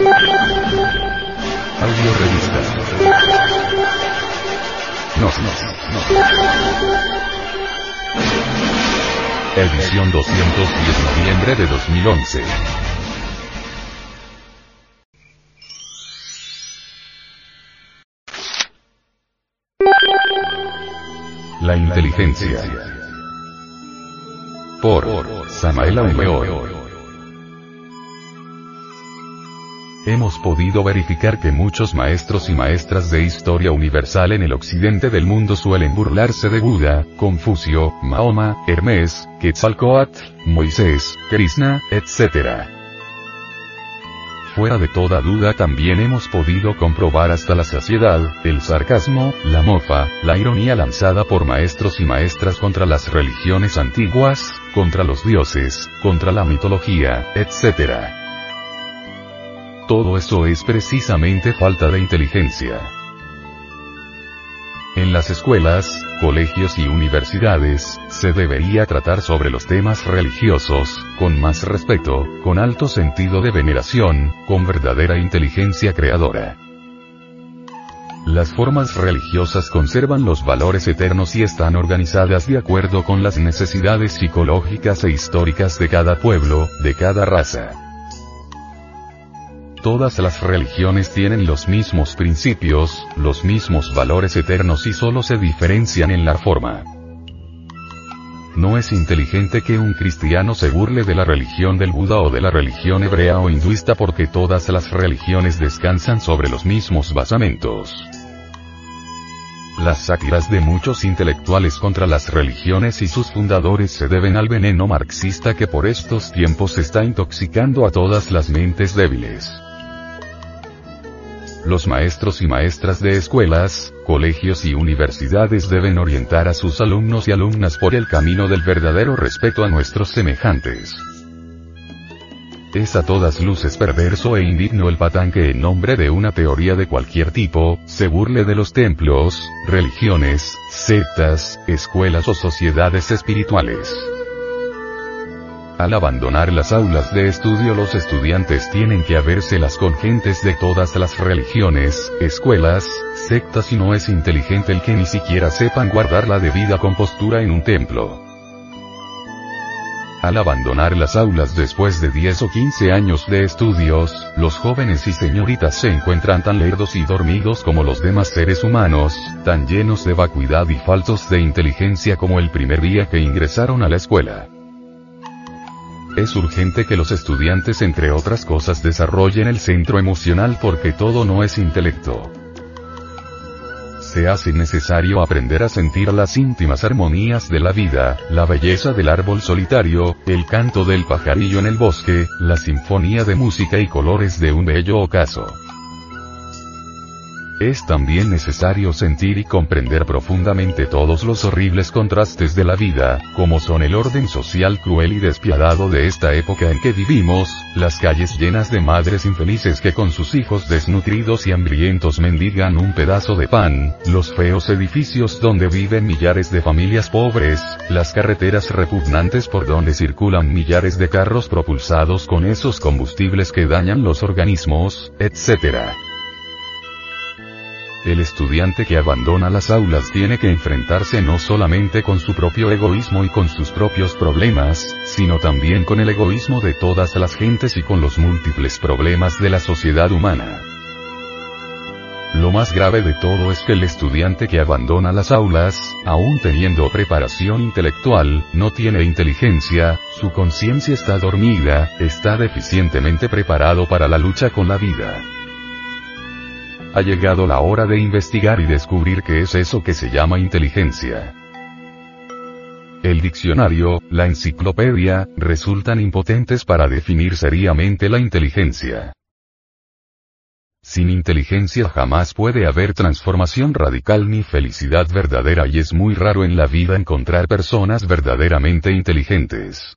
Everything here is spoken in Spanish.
Audio revista. No, no, no. Edición 210 noviembre de 2011. La inteligencia. Por Samael Aumeor. Hemos podido verificar que muchos maestros y maestras de historia universal en el occidente del mundo suelen burlarse de Buda, Confucio, Mahoma, Hermes, Quetzalcoatl, Moisés, Krishna, etc. Fuera de toda duda también hemos podido comprobar hasta la saciedad, el sarcasmo, la mofa, la ironía lanzada por maestros y maestras contra las religiones antiguas, contra los dioses, contra la mitología, etc. Todo eso es precisamente falta de inteligencia. En las escuelas, colegios y universidades, se debería tratar sobre los temas religiosos, con más respeto, con alto sentido de veneración, con verdadera inteligencia creadora. Las formas religiosas conservan los valores eternos y están organizadas de acuerdo con las necesidades psicológicas e históricas de cada pueblo, de cada raza. Todas las religiones tienen los mismos principios, los mismos valores eternos y solo se diferencian en la forma. No es inteligente que un cristiano se burle de la religión del Buda o de la religión hebrea o hinduista porque todas las religiones descansan sobre los mismos basamentos. Las sátiras de muchos intelectuales contra las religiones y sus fundadores se deben al veneno marxista que por estos tiempos está intoxicando a todas las mentes débiles. Los maestros y maestras de escuelas, colegios y universidades deben orientar a sus alumnos y alumnas por el camino del verdadero respeto a nuestros semejantes. Es a todas luces perverso e indigno el patán que en nombre de una teoría de cualquier tipo, se burle de los templos, religiones, sectas, escuelas o sociedades espirituales. Al abandonar las aulas de estudio los estudiantes tienen que habérselas con gentes de todas las religiones, escuelas, sectas y no es inteligente el que ni siquiera sepan guardar la debida compostura en un templo. Al abandonar las aulas después de 10 o 15 años de estudios, los jóvenes y señoritas se encuentran tan lerdos y dormidos como los demás seres humanos, tan llenos de vacuidad y faltos de inteligencia como el primer día que ingresaron a la escuela. Es urgente que los estudiantes entre otras cosas desarrollen el centro emocional porque todo no es intelecto. Se hace necesario aprender a sentir las íntimas armonías de la vida, la belleza del árbol solitario, el canto del pajarillo en el bosque, la sinfonía de música y colores de un bello ocaso. Es también necesario sentir y comprender profundamente todos los horribles contrastes de la vida, como son el orden social cruel y despiadado de esta época en que vivimos, las calles llenas de madres infelices que con sus hijos desnutridos y hambrientos mendigan un pedazo de pan, los feos edificios donde viven millares de familias pobres, las carreteras repugnantes por donde circulan millares de carros propulsados con esos combustibles que dañan los organismos, etc. El estudiante que abandona las aulas tiene que enfrentarse no solamente con su propio egoísmo y con sus propios problemas, sino también con el egoísmo de todas las gentes y con los múltiples problemas de la sociedad humana. Lo más grave de todo es que el estudiante que abandona las aulas, aún teniendo preparación intelectual, no tiene inteligencia, su conciencia está dormida, está deficientemente preparado para la lucha con la vida. Ha llegado la hora de investigar y descubrir qué es eso que se llama inteligencia. El diccionario, la enciclopedia, resultan impotentes para definir seriamente la inteligencia. Sin inteligencia jamás puede haber transformación radical ni felicidad verdadera y es muy raro en la vida encontrar personas verdaderamente inteligentes.